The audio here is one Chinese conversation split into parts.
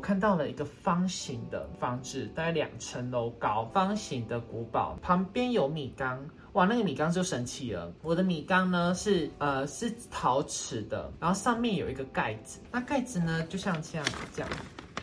我看到了一个方形的房子，大概两层楼高，方形的古堡，旁边有米缸。哇，那个米缸就神奇了。我的米缸呢是呃是陶瓷的，然后上面有一个盖子，那盖子呢就像这样这样，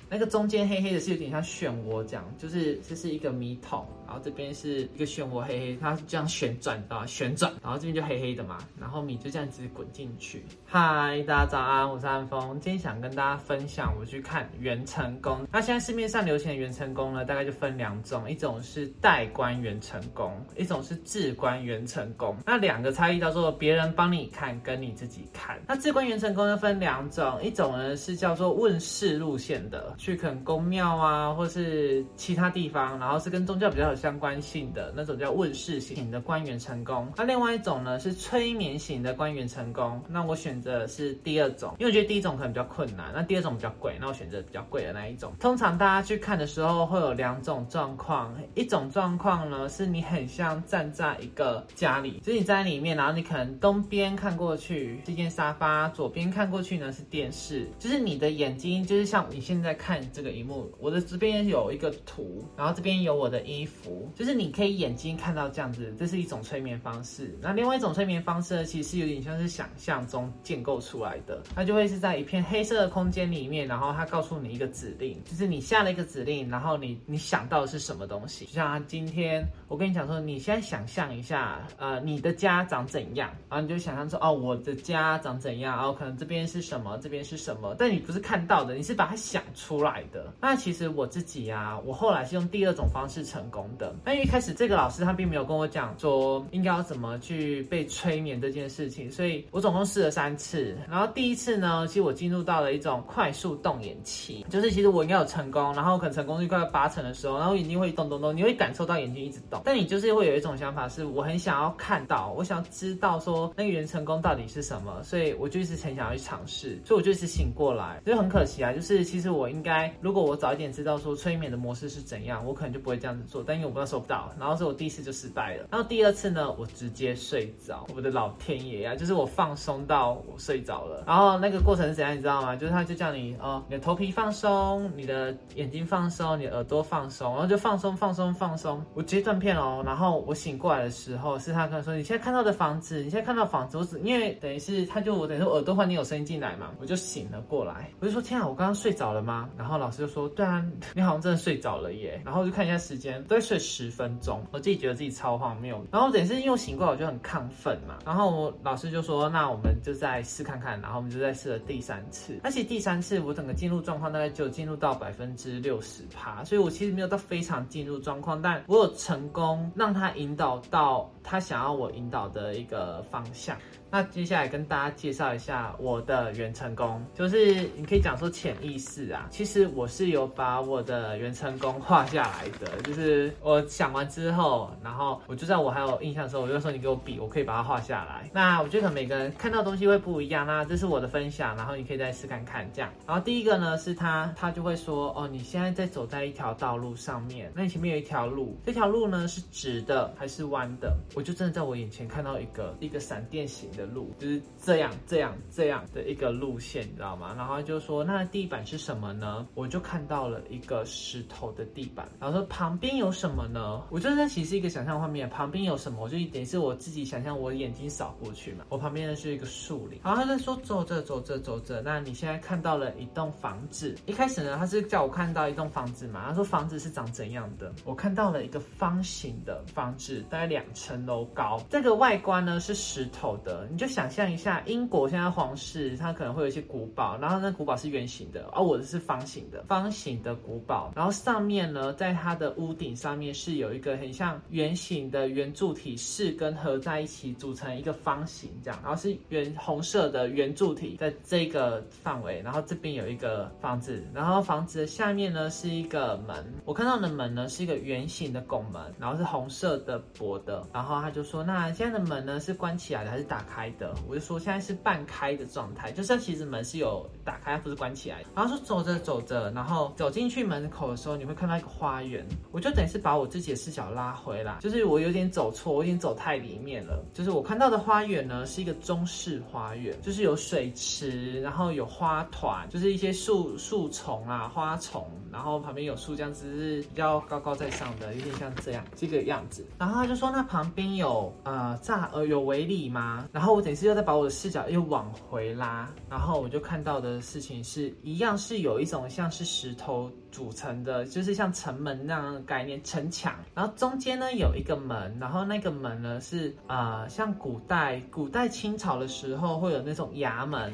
那个中间黑黑的是有点像漩涡这样，就是这是一个米桶。然后这边是一个漩涡，黑黑，它这样旋转啊，旋转，然后这边就黑黑的嘛，然后米就这样子滚进去。嗨，大家早安，我是安峰，今天想跟大家分享我去看元成功。那现在市面上流行的元成功呢，大概就分两种，一种是代官元成功，一种是自官元成功。那两个差异叫做别人帮你看，跟你自己看。那自官元成功呢分两种，一种呢是叫做问世路线的，去可能宫庙啊，或是其他地方，然后是跟宗教比较有。相关性的那种叫问世型的官员成功，那另外一种呢是催眠型的官员成功。那我选择是第二种，因为我觉得第一种可能比较困难，那第二种比较贵，那我选择比较贵的那一种。通常大家去看的时候会有两种状况，一种状况呢是你很像站在一个家里，就是你在里面，然后你可能东边看过去是间沙发，左边看过去呢是电视，就是你的眼睛就是像你现在看这个荧幕，我的这边有一个图，然后这边有我的衣服。就是你可以眼睛看到这样子，这是一种催眠方式。那另外一种催眠方式呢，其实有点像是想象中建构出来的。它就会是在一片黑色的空间里面，然后它告诉你一个指令，就是你下了一个指令，然后你你想到的是什么东西。就像今天我跟你讲说，你现在想象一下，呃，你的家长怎样，然后你就想象说，哦，我的家长怎样，然后可能这边是什么，这边是什么，但你不是看到的，你是把它想出来的。那其实我自己啊，我后来是用第二种方式成功。的，那一开始这个老师他并没有跟我讲说应该要怎么去被催眠这件事情，所以我总共试了三次。然后第一次呢，其实我进入到了一种快速动眼期，就是其实我应该有成功，然后可能成功率快要八成的时候，然后眼睛会动动动，你会感受到眼睛一直动，但你就是会有一种想法，是我很想要看到，我想知道说那个人成功到底是什么，所以我就一直很想要去尝试，所以我就一直醒过来，所以很可惜啊，就是其实我应该，如果我早一点知道说催眠的模式是怎样，我可能就不会这样子做，但因为我不知道收不到，然后是我第一次就失败了。然后第二次呢，我直接睡着。我的老天爷呀，就是我放松到我睡着了。然后那个过程是怎样，你知道吗？就是他就叫你哦，你的头皮放松，你的眼睛放松，你耳朵放松，然后就放松放松放松。我直接断片哦。然后我醒过来的时候，是他跟我说：“你现在看到的房子，你现在看到房子，我只因为等于是他就我等于说耳朵换你有声音进来嘛，我就醒了过来。我就说：天啊，我刚刚睡着了吗？然后老师就说：对啊，你好像真的睡着了耶。然后我就看一下时间，都睡十。分钟，我自己觉得自己超荒谬，然后等于是又醒过来，我就很亢奋嘛。然后老师就说：“那我们就再试看看。”然后我们就再试了第三次。而且第三次我整个进入状况大概就进入到百分之六十趴，所以我其实没有到非常进入状况，但我有成功让他引导到他想要我引导的一个方向。那接下来跟大家介绍一下我的元成功，就是你可以讲说潜意识啊，其实我是有把我的元成功画下来的，就是我想完之后，然后我就在我还有印象的时候，我就说你给我笔，我可以把它画下来。那我觉得可能每个人看到东西会不一样，那这是我的分享，然后你可以再试看看这样。然后第一个呢是他，他就会说哦，你现在在走在一条道路上面，那你前面有一条路，这条路呢是直的还是弯的？我就真的在我眼前看到一个一个闪电形。的路就是这样这样这样的一个路线，你知道吗？然后就说那地板是什么呢？我就看到了一个石头的地板。然后说旁边有什么呢？我觉得那其实是一个想象画面，旁边有什么？我就等于是我自己想象，我眼睛扫过去嘛。我旁边呢是一个树林。然后他在说走着走着走着，那你现在看到了一栋房子。一开始呢，他是叫我看到一栋房子嘛。他说房子是长怎样的？我看到了一个方形的房子，大概两层楼高。这个外观呢是石头的。你就想象一下，英国现在皇室它可能会有一些古堡，然后那古堡是圆形的，而我的是方形的，方形的古堡，然后上面呢，在它的屋顶上面是有一个很像圆形的圆柱体，四根合在一起组成一个方形这样，然后是圆红色的圆柱体在这个范围，然后这边有一个房子，然后房子的下面呢是一个门，我看到的门呢是一个圆形的拱门，然后是红色的薄的，然后他就说，那现在的门呢是关起来的还是打开？开的。我就说现在是半开的状态，就是其实门是有打开，不是关起来。然后说走着走着，然后走进去门口的时候，你会看到一个花园。我就等于是把我自己的视角拉回来，就是我有点走错，我有点走太里面了。就是我看到的花园呢，是一个中式花园，就是有水池，然后有花团，就是一些树树丛啊、花丛，然后旁边有树，这样子是比较高高在上的，有点像这样这个样子。然后他就说，那旁边有呃栅呃有围篱吗？然后然后我等一下又再把我的视角又往回拉，然后我就看到的事情是一样，是有一种像是石头。组成的就是像城门那样的概念，城墙，然后中间呢有一个门，然后那个门呢是呃像古代古代清朝的时候会有那种衙门。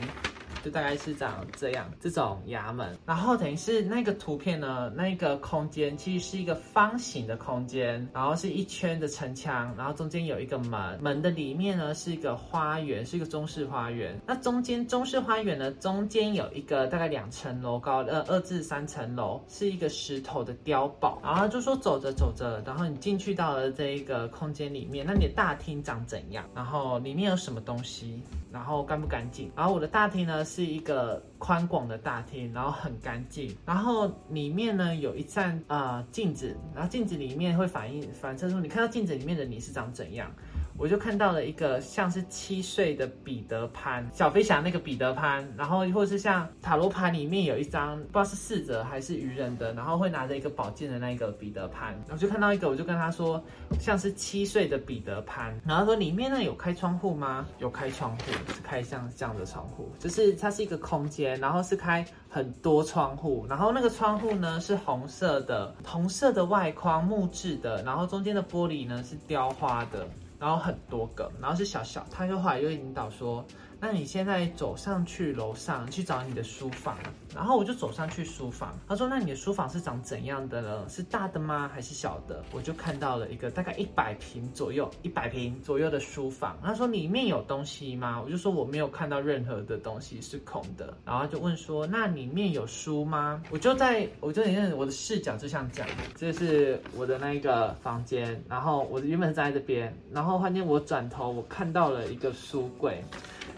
就大概是长这样，这种衙门，然后等于是那个图片呢，那个空间其实是一个方形的空间，然后是一圈的城墙，然后中间有一个门，门的里面呢是一个花园，是一个中式花园。那中间中式花园呢，中间有一个大概两层楼高，呃，二至三层楼，是一个石头的碉堡。然后就说走着走着，然后你进去到了这一个空间里面，那你的大厅长怎样？然后里面有什么东西？然后干不干净？然后我的大厅呢是一个宽广的大厅，然后很干净。然后里面呢有一扇呃镜子，然后镜子里面会反映反射出你看到镜子里面的你是长怎样。我就看到了一个像是七岁的彼得潘，小飞侠那个彼得潘，然后或者是像塔罗牌里面有一张不知道是逝者还是愚人的，然后会拿着一个宝剑的那一个彼得潘，我就看到一个，我就跟他说像是七岁的彼得潘，然后说里面呢有开窗户吗？有开窗户，是开像这样的窗户，就是它是一个空间，然后是开很多窗户，然后那个窗户呢是红色的，红色的外框木质的，然后中间的玻璃呢是雕花的。然后很多个，然后是小小，他就后来又引导说。那你现在走上去楼上去找你的书房，然后我就走上去书房。他说：“那你的书房是长怎样的呢？是大的吗？还是小的？”我就看到了一个大概一百平左右、一百平左右的书房。他说：“里面有东西吗？”我就说：“我没有看到任何的东西是空的。”然后就问说：“那里面有书吗？”我就在我就你看我的视角就像这样，这是我的那个房间，然后我原本是在这边，然后发现我转头我看到了一个书柜。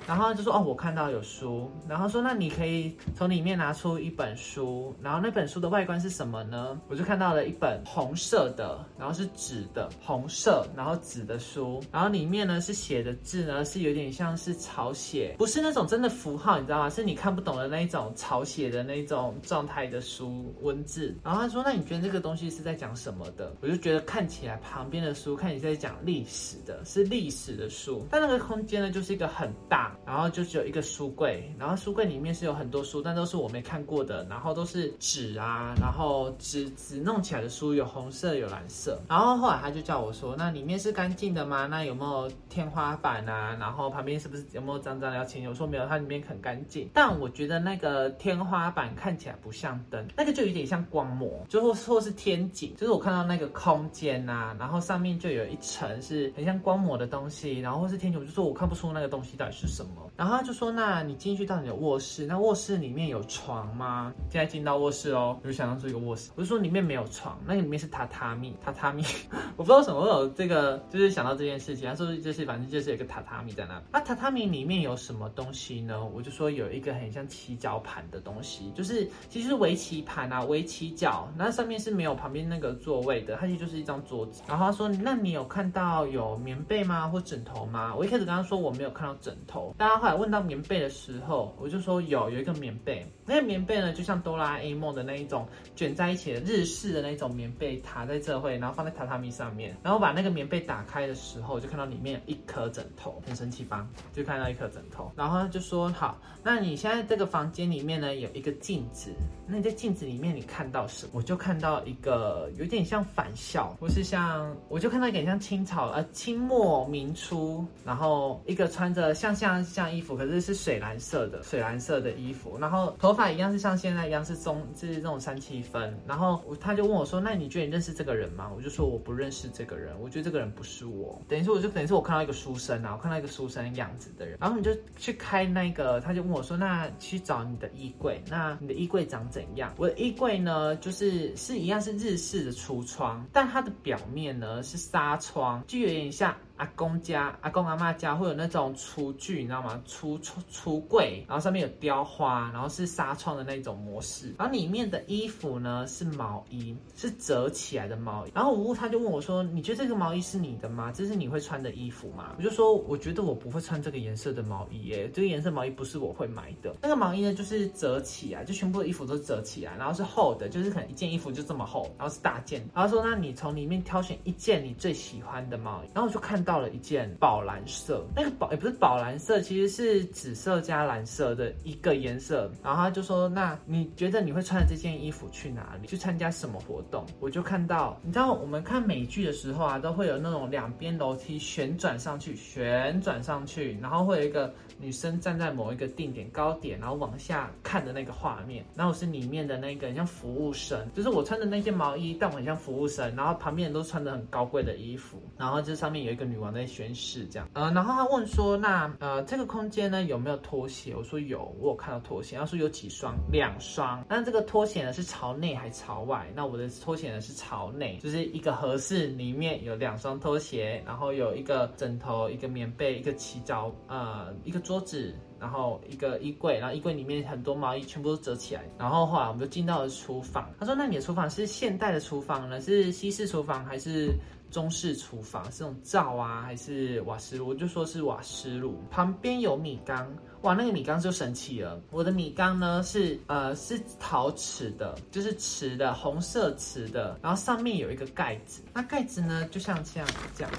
然后就说哦，我看到有书，然后说那你可以从里面拿出一本书，然后那本书的外观是什么呢？我就看到了一本红色的，然后是纸的红色，然后纸的书，然后里面呢是写的字呢是有点像是草写，不是那种真的符号，你知道吗？是你看不懂的那一种草写的那种状态的书文字。然后他说那你觉得这个东西是在讲什么的？我就觉得看起来旁边的书看起来在讲历史的，是历史的书，但那个空间呢就是一个很大。然后就只有一个书柜，然后书柜里面是有很多书，但都是我没看过的，然后都是纸啊，然后纸纸弄起来的书有红色有蓝色。然后后来他就叫我说，那里面是干净的吗？那有没有天花板啊？然后旁边是不是有没有脏脏的要清？我说没有，它里面很干净。但我觉得那个天花板看起来不像灯，那个就有点像光膜，就或或是天井，就是我看到那个空间呐，然后上面就有一层是很像光膜的东西，然后或是天井，我就说我看不出那个东西到底是什么。然后他就说：“那你进去到你的卧室，那卧室里面有床吗？现在进到卧室哦，我就想象出一个卧室。我就说里面没有床，那里面是榻榻米，榻榻米。我不知道什么会有这个，就是想到这件事情。他说就是反正就是有个榻榻米在那。那榻榻米里面有什么东西呢？我就说有一个很像七角盘的东西，就是其实是围棋盘啊，围棋角，那上面是没有旁边那个座位的，它其实就是一张桌子。然后他说：那你有看到有棉被吗？或枕头吗？我一开始跟他说我没有看到枕头大家。后来问到棉被的时候，我就说有有一个棉被，那个棉被呢，就像哆啦 A 梦的那一种卷在一起的日式的那一种棉被，塔在这会，然后放在榻榻米上面，然后把那个棉被打开的时候，就看到里面一颗枕头，很神奇吧？就看到一颗枕头，然后就说好，那你现在这个房间里面呢有一个镜子，那你在镜子里面你看到什么？我就看到一个有点像返校，或是像，我就看到一点像清朝呃清末明初，然后一个穿着像像像。衣服可是是水蓝色的，水蓝色的衣服，然后头发一样是像现在一样是中就，是这种三七分。然后他就问我说：“那你觉得你认识这个人吗？”我就说：“我不认识这个人，我觉得这个人不是我。”等于说，我就等于是我看到一个书生啊，我看到一个书生样子的人。然后你就去开那个，他就问我说：“那去找你的衣柜，那你的衣柜长怎样？”我的衣柜呢，就是是一样是日式的橱窗，但它的表面呢是纱窗，就有点像。阿公家、阿公阿妈家会有那种厨具，你知道吗？橱橱橱柜，然后上面有雕花，然后是纱窗的那种模式。然后里面的衣服呢是毛衣，是折起来的毛衣。然后吴他就问我说：“你觉得这个毛衣是你的吗？这是你会穿的衣服吗？”我就说：“我觉得我不会穿这个颜色的毛衣，耶，这个颜色毛衣不是我会买的。那个毛衣呢，就是折起来，就全部的衣服都折起来，然后是厚的，就是可能一件衣服就这么厚，然后是大件。然后说：那你从里面挑选一件你最喜欢的毛衣。然后我就看。到了一件宝蓝色，那个宝也不是宝蓝色，其实是紫色加蓝色的一个颜色。然后他就说：“那你觉得你会穿这件衣服去哪里？去参加什么活动？”我就看到，你知道我们看美剧的时候啊，都会有那种两边楼梯旋转上去，旋转上去，然后会有一个女生站在某一个定点高点，然后往下看的那个画面。然后我是里面的那个像服务生，就是我穿的那件毛衣，但我很像服务生。然后旁边人都穿的很高贵的衣服，然后这上面有一个女。女王在宣誓，这样，呃，然后他问说，那呃，这个空间呢有没有拖鞋？我说有，我有看到拖鞋。他说有几双？两双。那这个拖鞋呢是朝内还朝外？那我的拖鞋呢是朝内，就是一个合适，里面有两双拖鞋，然后有一个枕头，一个棉被，一个起脚，呃，一个桌子，然后一个衣柜，然后衣柜里面很多毛衣全部都折起来。然后后来我们就进到了厨房。他说，那你的厨房是现代的厨房呢，是西式厨房还是？中式厨房是用灶啊，还是瓦斯炉？我就说是瓦斯炉。旁边有米缸，哇，那个米缸就神奇了。我的米缸呢是呃是陶瓷的，就是瓷的，红色瓷的，然后上面有一个盖子。那盖子呢就像这样这样。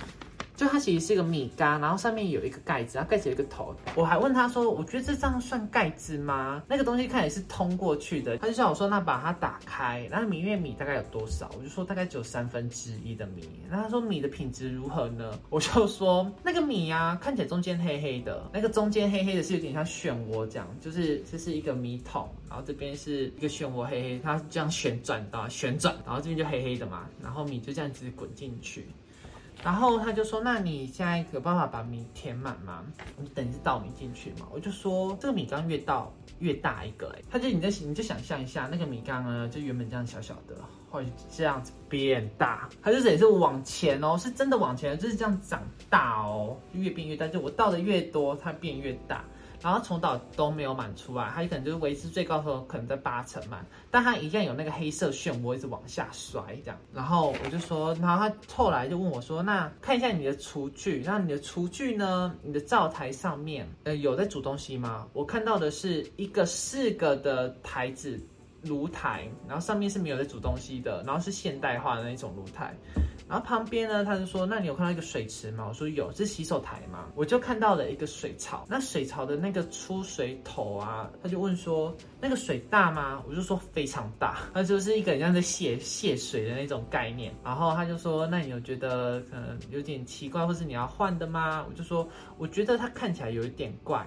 就它其实是一个米缸，然后上面有一个盖子，然后盖子有一个头。我还问他说：“我觉得这这样算盖子吗？那个东西看起来是通过去的。”他就叫我说：“那把它打开，然后米面米大概有多少？”我就说：“大概只有三分之一的米。”然后他说：“米的品质如何呢？”我就说：“那个米啊，看起来中间黑黑的，那个中间黑黑的是有点像漩涡这样，就是这是一个米桶，然后这边是一个漩涡黑黑，它这样旋转的旋转，然后这边就黑黑的嘛，然后米就这样子滚进去。”然后他就说：“那你现在有办法把米填满吗？你等于是倒米进去嘛？”我就说：“这个米缸越倒越大一个。”哎，他就你在你就想象一下，那个米缸呢，就原本这样小小的，会这样子变大。它就是也是往前哦，是真的往前，就是这样长大哦，越变越大。就我倒的越多，它变越大。然后从导都没有满出来，它可能就是维持最高时候可能在八成满，但它一样有那个黑色漩涡一直往下摔这样。然后我就说，然后他后来就问我说，那看一下你的厨具，那你的厨具呢？你的灶台上面呃有在煮东西吗？我看到的是一个四个的台子炉台，然后上面是没有在煮东西的，然后是现代化的那种炉台。然后旁边呢，他就说：“那你有看到一个水池吗？”我说：“有，是洗手台吗？”我就看到了一个水槽。那水槽的那个出水头啊，他就问说：“那个水大吗？”我就说：“非常大。”那就是一个像在泄泄水的那种概念。然后他就说：“那你有觉得可能有点奇怪，或是你要换的吗？”我就说：“我觉得它看起来有一点怪。”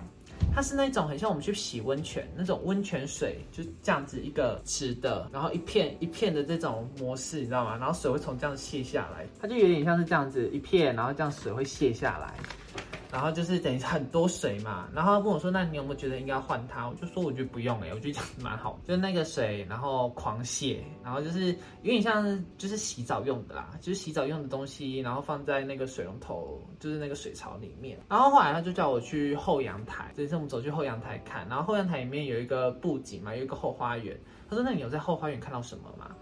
它是那种很像我们去洗温泉那种温泉水，就这样子一个池的，然后一片一片的这种模式，你知道吗？然后水会从这样泄下来，它就有点像是这样子一片，然后这样水会泄下来。然后就是等于很多水嘛，然后跟我说：“那你有没有觉得应该换它？”我就说：“我觉得不用哎，我觉得蛮好，就是那个水，然后狂泻，然后就是有点像就是洗澡用的啦，就是洗澡用的东西，然后放在那个水龙头，就是那个水槽里面。然后后来他就叫我去后阳台，这次我们走去后阳台看，然后后阳台里面有一个布景嘛，有一个后花园。他说：“那你有在后花园看到什么吗？”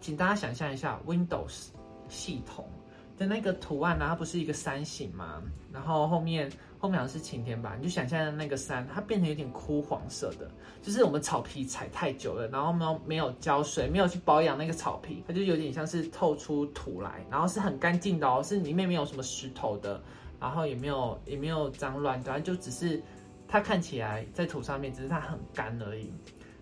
请大家想象一下，Windows 系统。的那个图案呢，它不是一个山形吗？然后后面后面好像是晴天吧，你就想象那个山，它变成有点枯黄色的，就是我们草皮踩太久了，然后没有没有浇水，没有去保养那个草皮，它就有点像是透出土来，然后是很干净的哦，是里面没有什么石头的，然后也没有也没有脏乱，反正就只是它看起来在土上面，只是它很干而已。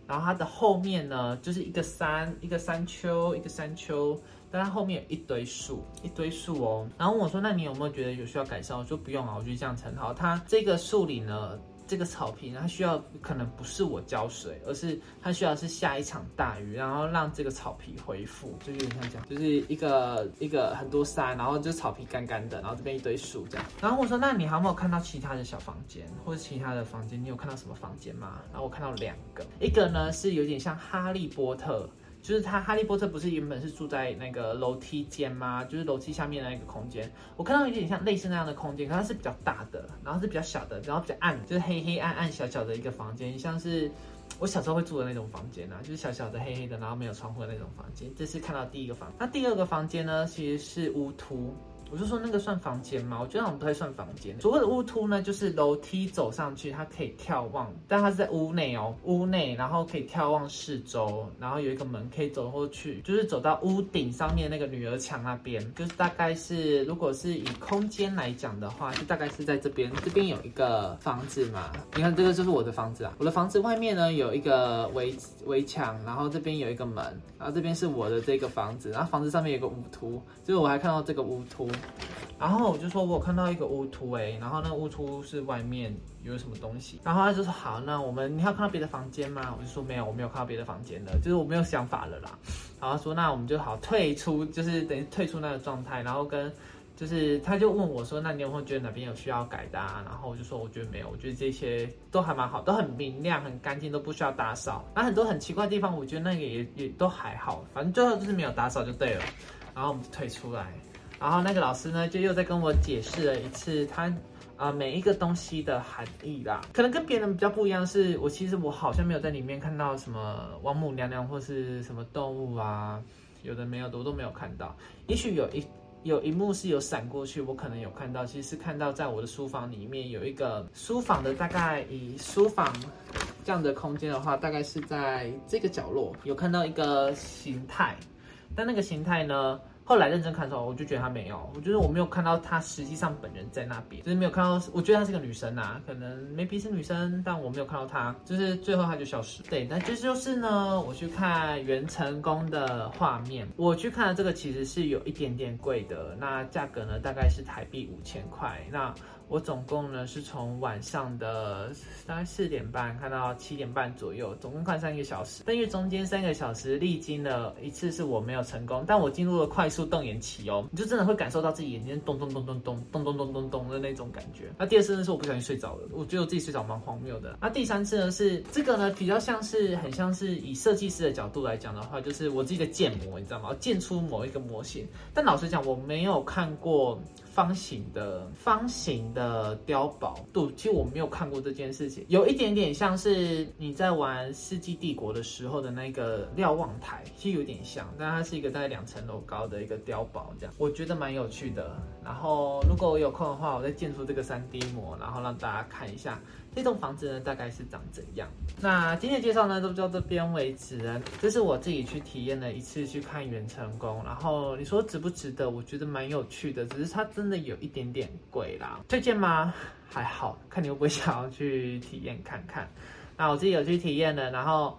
然后它的后面呢，就是一个山，一个山丘，一个山丘。但它后面有一堆树，一堆树哦。然后我说：“那你有没有觉得有需要改善？”我说：“不用啊，我觉得这样很好。”它这个树林呢，这个草坪，它需要可能不是我浇水，而是它需要是下一场大雨，然后让这个草皮恢复，就有点像这样，就是一个一个很多山，然后就草皮干干的，然后这边一堆树这样。然后我说：“那你还有没有看到其他的小房间，或者其他的房间？你有看到什么房间吗？”然后我看到两个，一个呢是有点像哈利波特。就是他哈利波特不是原本是住在那个楼梯间吗？就是楼梯下面的那个空间，我看到有点像类似那样的空间，可它是比较大的，然后是比较小的，然后比较暗，就是黑黑暗暗小小的一个房间，像是我小时候会住的那种房间啊，就是小小的黑黑的，然后没有窗户的那种房间。这是看到第一个房，那第二个房间呢，其实是无图。我就说那个算房间吗？我觉得好像不太算房间。所谓的屋突呢，就是楼梯走上去，它可以眺望，但它是在屋内哦，屋内，然后可以眺望四周，然后有一个门可以走过去，就是走到屋顶上面那个女儿墙那边，就是大概是如果是以空间来讲的话，就大概是在这边，这边有一个房子嘛，你看这个就是我的房子啊，我的房子外面呢有一个围围墙，然后这边有一个门，然后这边是我的这个房子，然后房子上面有个屋突，就是我还看到这个屋突。然后我就说，我有看到一个屋突哎，然后那个屋突是外面有什么东西，然后他就说好，那我们你要看到别的房间吗？我就说没有，我没有看到别的房间的，就是我没有想法了啦。然后说那我们就好退出，就是等于退出那个状态，然后跟就是他就问我说，那你有没有觉得哪边有需要改的？啊？然后我就说我觉得没有，我觉得这些都还蛮好，都很明亮、很干净，都不需要打扫。那很多很奇怪的地方，我觉得那个也也都还好，反正最后就是没有打扫就对了。然后我们就退出来。然后那个老师呢，就又在跟我解释了一次他啊每一个东西的含义啦。可能跟别人比较不一样，是我其实我好像没有在里面看到什么王母娘娘或是什么动物啊，有的没有的我都没有看到。也许有一有一幕是有闪过去，我可能有看到，其实是看到在我的书房里面有一个书房的大概以书房这样的空间的话，大概是在这个角落有看到一个形态，但那个形态呢？后来认真看的时候，我就觉得她没有，我觉得我没有看到她实际上本人在那边，就是没有看到。我觉得她是个女生呐，可能 maybe 是女生，但我没有看到她，就是最后她就消失。对，那这就是呢，我去看袁成功的画面，我去看的这个其实是有一点点贵的，那价格呢大概是台币五千块，那。我总共呢是从晚上的大概四点半看到七点半左右，总共看三个小时。但因为中间三个小时历经了一次是我没有成功，但我进入了快速动眼期哦，你就真的会感受到自己眼睛咚咚咚咚咚咚咚咚咚咚的那种感觉。那第二次呢是我不小心睡着了，我觉得我自己睡着蛮荒谬的。那第三次呢是这个呢比较像是很像是以设计师的角度来讲的话，就是我自己的建模，你知道吗？建出某一个模型。但老实讲，我没有看过。方形的方形的碉堡，对，其实我没有看过这件事情，有一点点像是你在玩《世纪帝国》的时候的那个瞭望台，其实有点像，但它是一个大概两层楼高的一个碉堡，这样我觉得蛮有趣的。然后如果我有空的话，我再建出这个 3D 模，然后让大家看一下。这栋房子呢，大概是长怎样？那今天的介绍呢，都到这边为止了。这是我自己去体验了一次去看元成功，然后你说值不值得？我觉得蛮有趣的，只是它真的有一点点贵啦。推荐吗？还好看你会不会想要去体验看看。那我自己有去体验了，然后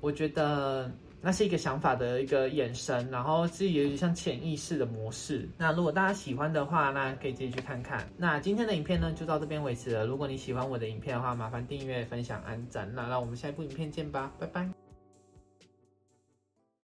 我觉得。那是一个想法的一个眼神，然后是有点像潜意识的模式。那如果大家喜欢的话，那可以自己去看看。那今天的影片呢，就到这边为止了。如果你喜欢我的影片的话，麻烦订阅、分享、按赞。那让我们下一部影片见吧，拜拜。